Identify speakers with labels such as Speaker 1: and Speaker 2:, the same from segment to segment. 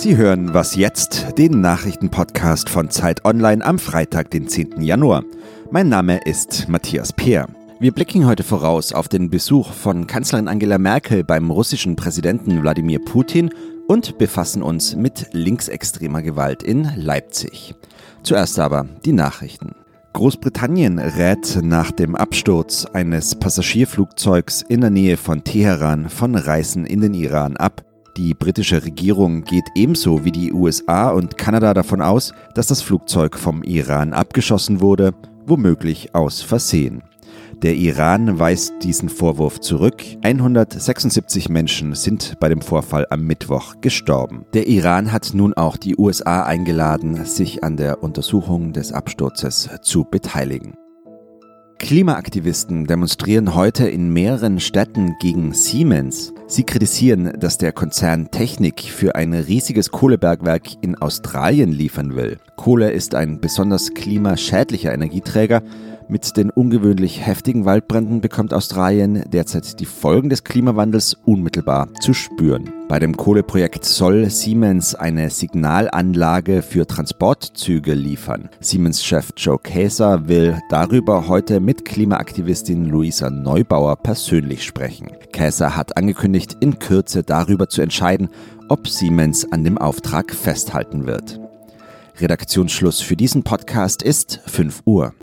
Speaker 1: Sie hören Was jetzt, den Nachrichtenpodcast von Zeit Online am Freitag, den 10. Januar. Mein Name ist Matthias Peer. Wir blicken heute voraus auf den Besuch von Kanzlerin Angela Merkel beim russischen Präsidenten Wladimir Putin und befassen uns mit linksextremer Gewalt in Leipzig. Zuerst aber die Nachrichten. Großbritannien rät nach dem Absturz eines Passagierflugzeugs in der Nähe von Teheran von Reisen in den Iran ab. Die britische Regierung geht ebenso wie die USA und Kanada davon aus, dass das Flugzeug vom Iran abgeschossen wurde, womöglich aus Versehen. Der Iran weist diesen Vorwurf zurück. 176 Menschen sind bei dem Vorfall am Mittwoch gestorben. Der Iran hat nun auch die USA eingeladen, sich an der Untersuchung des Absturzes zu beteiligen. Klimaaktivisten demonstrieren heute in mehreren Städten gegen Siemens. Sie kritisieren, dass der Konzern Technik für ein riesiges Kohlebergwerk in Australien liefern will. Kohle ist ein besonders klimaschädlicher Energieträger mit den ungewöhnlich heftigen Waldbränden bekommt Australien derzeit die Folgen des Klimawandels unmittelbar zu spüren. Bei dem Kohleprojekt soll Siemens eine Signalanlage für Transportzüge liefern. Siemens-Chef Joe Kaeser will darüber heute mit Klimaaktivistin Luisa Neubauer persönlich sprechen. Kaeser hat angekündigt, in Kürze darüber zu entscheiden, ob Siemens an dem Auftrag festhalten wird. Redaktionsschluss für diesen Podcast ist 5 Uhr.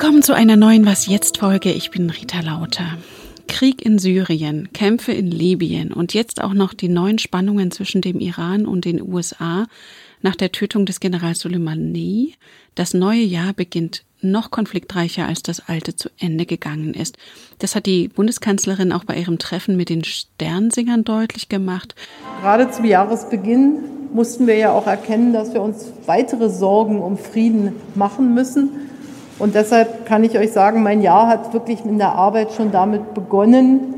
Speaker 2: Willkommen zu einer neuen Was jetzt Folge. Ich bin Rita Lauter. Krieg in Syrien, Kämpfe in Libyen und jetzt auch noch die neuen Spannungen zwischen dem Iran und den USA nach der Tötung des Generals Soleimani. Das neue Jahr beginnt noch konfliktreicher, als das alte zu Ende gegangen ist. Das hat die Bundeskanzlerin auch bei ihrem Treffen mit den Sternsingern deutlich gemacht.
Speaker 3: Gerade zum Jahresbeginn mussten wir ja auch erkennen, dass wir uns weitere Sorgen um Frieden machen müssen. Und deshalb kann ich euch sagen, mein Jahr hat wirklich in der Arbeit schon damit begonnen,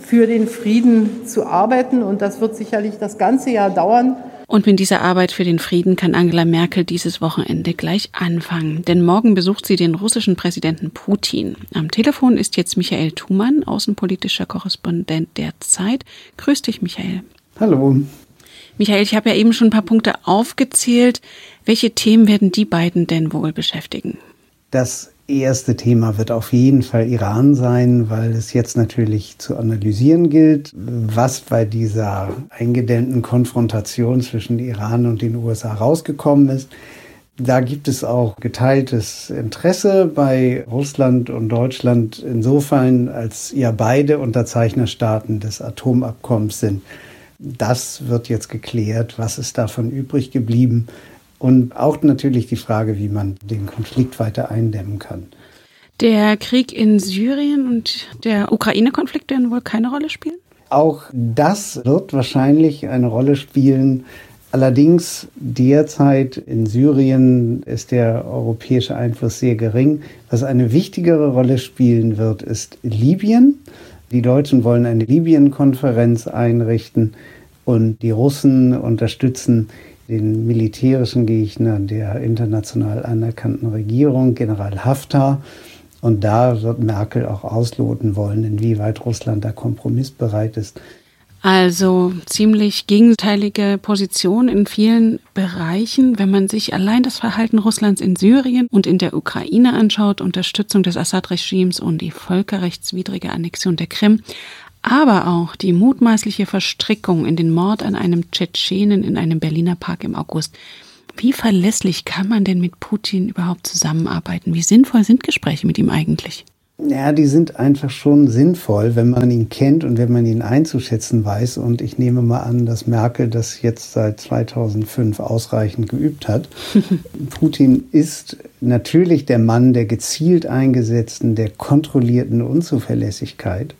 Speaker 3: für den Frieden zu arbeiten. Und das wird sicherlich das ganze Jahr dauern.
Speaker 2: Und mit dieser Arbeit für den Frieden kann Angela Merkel dieses Wochenende gleich anfangen. Denn morgen besucht sie den russischen Präsidenten Putin. Am Telefon ist jetzt Michael Thumann, außenpolitischer Korrespondent der Zeit. Grüß dich, Michael.
Speaker 4: Hallo.
Speaker 2: Michael, ich habe ja eben schon ein paar Punkte aufgezählt. Welche Themen werden die beiden denn wohl beschäftigen?
Speaker 4: Das erste Thema wird auf jeden Fall Iran sein, weil es jetzt natürlich zu analysieren gilt, was bei dieser eingedämmten Konfrontation zwischen Iran und den USA rausgekommen ist. Da gibt es auch geteiltes Interesse bei Russland und Deutschland insofern, als ja beide Unterzeichnerstaaten des Atomabkommens sind. Das wird jetzt geklärt. Was ist davon übrig geblieben? Und auch natürlich die Frage, wie man den Konflikt weiter eindämmen kann.
Speaker 2: Der Krieg in Syrien und der Ukraine-Konflikt werden wohl keine Rolle spielen?
Speaker 4: Auch das wird wahrscheinlich eine Rolle spielen. Allerdings derzeit in Syrien ist der europäische Einfluss sehr gering. Was eine wichtigere Rolle spielen wird, ist Libyen. Die Deutschen wollen eine Libyen-Konferenz einrichten und die Russen unterstützen den militärischen Gegner der international anerkannten Regierung, General Haftar. Und da wird Merkel auch ausloten wollen, inwieweit Russland da kompromissbereit ist.
Speaker 2: Also ziemlich gegenteilige Position in vielen Bereichen. Wenn man sich allein das Verhalten Russlands in Syrien und in der Ukraine anschaut, Unterstützung des Assad-Regimes und die völkerrechtswidrige Annexion der Krim, aber auch die mutmaßliche Verstrickung in den Mord an einem Tschetschenen in einem Berliner Park im August. Wie verlässlich kann man denn mit Putin überhaupt zusammenarbeiten? Wie sinnvoll sind Gespräche mit ihm eigentlich?
Speaker 4: Ja, die sind einfach schon sinnvoll, wenn man ihn kennt und wenn man ihn einzuschätzen weiß. Und ich nehme mal an, dass Merkel das jetzt seit 2005 ausreichend geübt hat. Putin ist natürlich der Mann der gezielt eingesetzten, der kontrollierten Unzuverlässigkeit.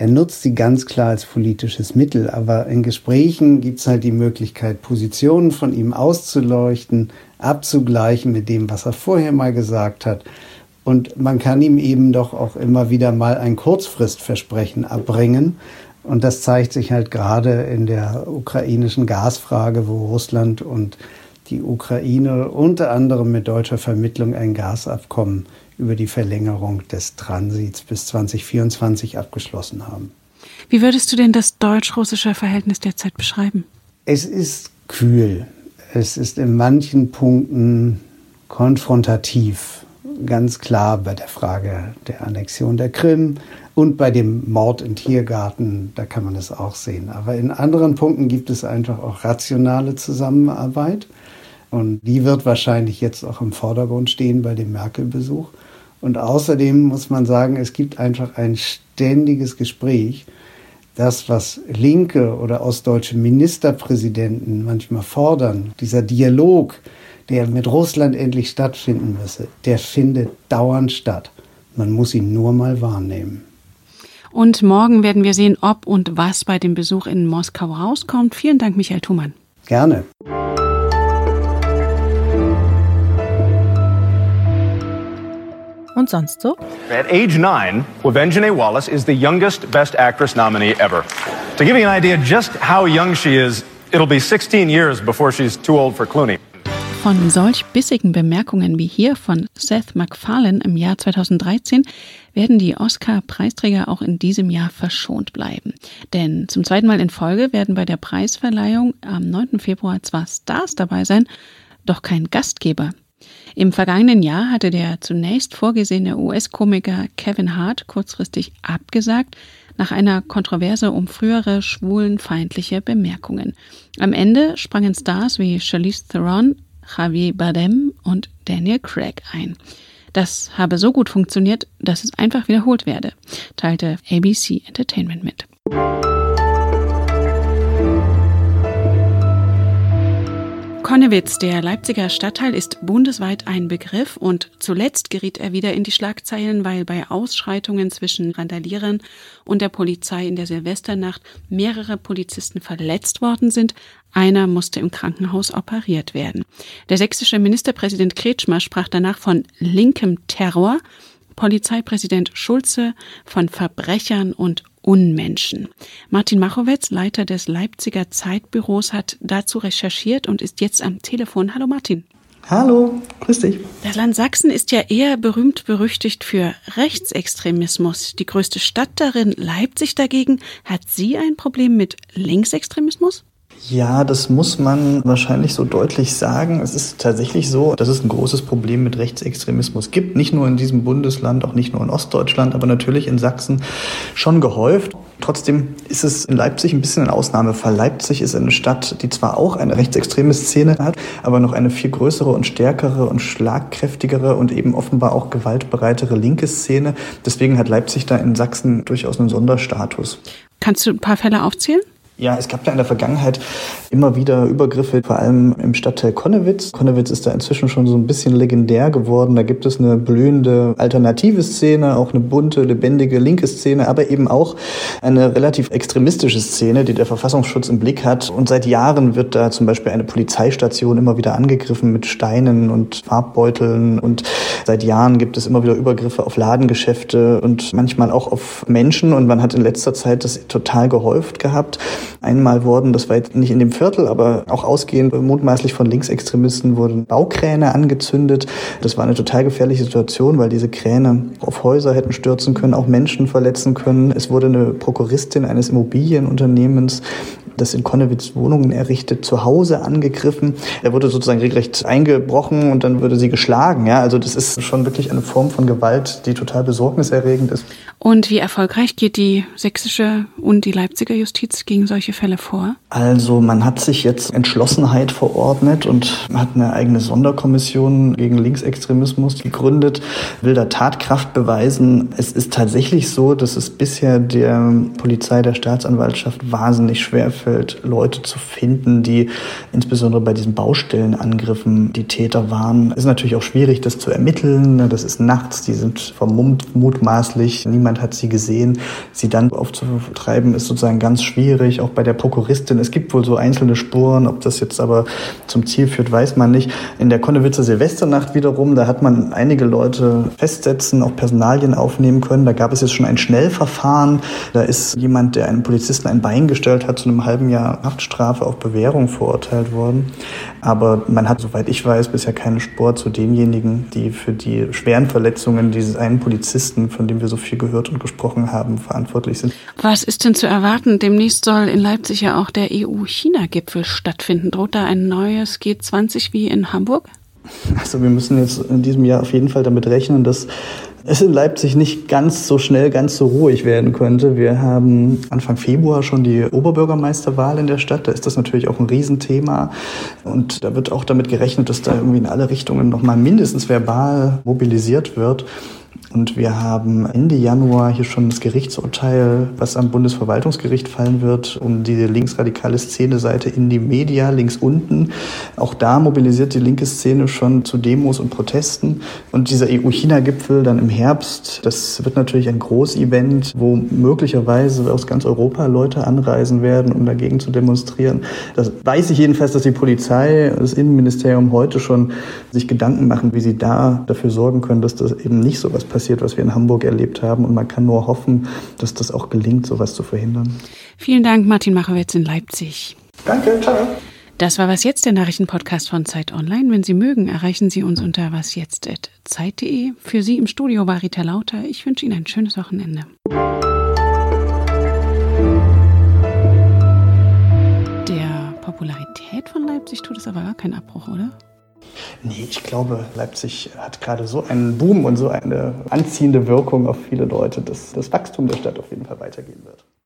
Speaker 4: Er nutzt sie ganz klar als politisches Mittel, aber in Gesprächen gibt es halt die Möglichkeit, Positionen von ihm auszuleuchten, abzugleichen mit dem, was er vorher mal gesagt hat. Und man kann ihm eben doch auch immer wieder mal ein Kurzfristversprechen abbringen. Und das zeigt sich halt gerade in der ukrainischen Gasfrage, wo Russland und die Ukraine unter anderem mit deutscher Vermittlung ein Gasabkommen über die Verlängerung des Transits bis 2024 abgeschlossen haben.
Speaker 2: Wie würdest du denn das deutsch-russische Verhältnis derzeit beschreiben?
Speaker 4: Es ist kühl. Es ist in manchen Punkten konfrontativ. Ganz klar bei der Frage der Annexion der Krim und bei dem Mord im Tiergarten, da kann man es auch sehen. Aber in anderen Punkten gibt es einfach auch rationale Zusammenarbeit. Und die wird wahrscheinlich jetzt auch im Vordergrund stehen bei dem Merkel-Besuch. Und außerdem muss man sagen, es gibt einfach ein ständiges Gespräch. Das, was linke oder ostdeutsche Ministerpräsidenten manchmal fordern, dieser Dialog, der mit Russland endlich stattfinden müsse, der findet dauernd statt. Man muss ihn nur mal wahrnehmen.
Speaker 2: Und morgen werden wir sehen, ob und was bei dem Besuch in Moskau rauskommt. Vielen Dank, Michael Thumann.
Speaker 4: Gerne.
Speaker 2: Und sonst so?
Speaker 5: At age nine, Wavenjane Wallace is the youngest Best Actress nominee ever. To give you an idea just how young she is, it'll be 16 years before she's too old for Clooney.
Speaker 2: Von solch bissigen Bemerkungen wie hier von Seth MacFarlane im Jahr 2013 werden die Oscar-Preisträger auch in diesem Jahr verschont bleiben. Denn zum zweiten Mal in Folge werden bei der Preisverleihung am 9. Februar zwar Stars dabei sein, doch kein Gastgeber. Im vergangenen Jahr hatte der zunächst vorgesehene US-Komiker Kevin Hart kurzfristig abgesagt, nach einer Kontroverse um frühere schwulenfeindliche Bemerkungen. Am Ende sprangen Stars wie Charlize Theron, Javier Bardem und Daniel Craig ein. Das habe so gut funktioniert, dass es einfach wiederholt werde, teilte ABC Entertainment mit. Konnewitz, der Leipziger Stadtteil, ist bundesweit ein Begriff und zuletzt geriet er wieder in die Schlagzeilen, weil bei Ausschreitungen zwischen Randalierern und der Polizei in der Silvesternacht mehrere Polizisten verletzt worden sind. Einer musste im Krankenhaus operiert werden. Der sächsische Ministerpräsident Kretschmer sprach danach von linkem Terror Polizeipräsident Schulze von Verbrechern und Unmenschen. Martin Machowetz, Leiter des Leipziger Zeitbüros, hat dazu recherchiert und ist jetzt am Telefon. Hallo Martin.
Speaker 6: Hallo, grüß dich.
Speaker 2: Das Land Sachsen ist ja eher berühmt berüchtigt für Rechtsextremismus. Die größte Stadt darin, Leipzig dagegen, hat sie ein Problem mit Linksextremismus?
Speaker 6: Ja, das muss man wahrscheinlich so deutlich sagen. Es ist tatsächlich so, dass es ein großes Problem mit Rechtsextremismus gibt. Nicht nur in diesem Bundesland, auch nicht nur in Ostdeutschland, aber natürlich in Sachsen schon gehäuft. Trotzdem ist es in Leipzig ein bisschen ein Ausnahmefall. Leipzig ist eine Stadt, die zwar auch eine rechtsextreme Szene hat, aber noch eine viel größere und stärkere und schlagkräftigere und eben offenbar auch gewaltbereitere linke Szene. Deswegen hat Leipzig da in Sachsen durchaus einen Sonderstatus.
Speaker 2: Kannst du ein paar Fälle aufzählen?
Speaker 6: Ja, es gab ja in der Vergangenheit immer wieder Übergriffe, vor allem im Stadtteil Konnewitz. Konnewitz ist da inzwischen schon so ein bisschen legendär geworden. Da gibt es eine blühende alternative Szene, auch eine bunte, lebendige linke Szene, aber eben auch eine relativ extremistische Szene, die der Verfassungsschutz im Blick hat. Und seit Jahren wird da zum Beispiel eine Polizeistation immer wieder angegriffen mit Steinen und Farbbeuteln. Und seit Jahren gibt es immer wieder Übergriffe auf Ladengeschäfte und manchmal auch auf Menschen. Und man hat in letzter Zeit das total gehäuft gehabt einmal wurden, das war jetzt nicht in dem Viertel, aber auch ausgehend mutmaßlich von Linksextremisten wurden Baukräne angezündet. Das war eine total gefährliche Situation, weil diese Kräne auf Häuser hätten stürzen können, auch Menschen verletzen können. Es wurde eine Prokuristin eines Immobilienunternehmens das in Konnewitz Wohnungen errichtet, zu Hause angegriffen. Er wurde sozusagen regelrecht eingebrochen und dann würde sie geschlagen. Ja, also das ist schon wirklich eine Form von Gewalt, die total besorgniserregend ist.
Speaker 2: Und wie erfolgreich geht die sächsische und die Leipziger Justiz gegen solche Fälle vor?
Speaker 6: Also man hat sich jetzt Entschlossenheit verordnet und hat eine eigene Sonderkommission gegen Linksextremismus gegründet, will da Tatkraft beweisen. Es ist tatsächlich so, dass es bisher der Polizei, der Staatsanwaltschaft wahnsinnig schwer fällt, Leute zu finden, die insbesondere bei diesen Baustellenangriffen die Täter waren. Es ist natürlich auch schwierig, das zu ermitteln. Das ist nachts, die sind vermummt mutmaßlich. Niemand niemand hat sie gesehen. Sie dann aufzutreiben ist sozusagen ganz schwierig, auch bei der Prokuristin. Es gibt wohl so einzelne Spuren, ob das jetzt aber zum Ziel führt, weiß man nicht. In der Konnewitzer Silvesternacht wiederum, da hat man einige Leute festsetzen, auch Personalien aufnehmen können. Da gab es jetzt schon ein Schnellverfahren. Da ist jemand, der einem Polizisten ein Bein gestellt hat, zu einem halben Jahr Haftstrafe auf Bewährung verurteilt worden. Aber man hat, soweit ich weiß, bisher keinen Sport zu denjenigen, die für die schweren Verletzungen dieses einen Polizisten, von dem wir so viel gehört und gesprochen haben, verantwortlich sind.
Speaker 2: Was ist denn zu erwarten? Demnächst soll in Leipzig ja auch der EU-China-Gipfel stattfinden. Droht da ein neues G20 wie in Hamburg?
Speaker 6: Also wir müssen jetzt in diesem Jahr auf jeden Fall damit rechnen, dass es in Leipzig nicht ganz so schnell, ganz so ruhig werden könnte. Wir haben Anfang Februar schon die Oberbürgermeisterwahl in der Stadt. Da ist das natürlich auch ein Riesenthema. Und da wird auch damit gerechnet, dass da irgendwie in alle Richtungen nochmal mindestens verbal mobilisiert wird. Und wir haben Ende Januar hier schon das Gerichtsurteil, was am Bundesverwaltungsgericht fallen wird, um diese linksradikale Szene-Seite in die Media links unten. Auch da mobilisiert die linke Szene schon zu Demos und Protesten. Und dieser EU-China-Gipfel dann im Herbst, das wird natürlich ein Großevent, wo möglicherweise aus ganz Europa Leute anreisen werden, um dagegen zu demonstrieren. Das weiß ich jedenfalls, dass die Polizei, das Innenministerium heute schon sich Gedanken machen, wie sie da dafür sorgen können, dass das eben nicht so was passiert passiert, was wir in Hamburg erlebt haben. Und man kann nur hoffen, dass das auch gelingt, sowas zu verhindern.
Speaker 2: Vielen Dank, Martin Machowitz in Leipzig.
Speaker 6: Danke, ciao.
Speaker 2: Das war was jetzt der Nachrichtenpodcast von Zeit Online. Wenn Sie mögen, erreichen Sie uns unter wasjetzt@zeit.de. Für Sie im Studio war Rita Lauter. Ich wünsche Ihnen ein schönes Wochenende. Der Popularität von Leipzig tut es aber gar keinen Abbruch, oder?
Speaker 6: Nee, ich glaube, Leipzig hat gerade so einen Boom und so eine anziehende Wirkung auf viele Leute, dass das Wachstum der Stadt auf jeden Fall weitergehen wird.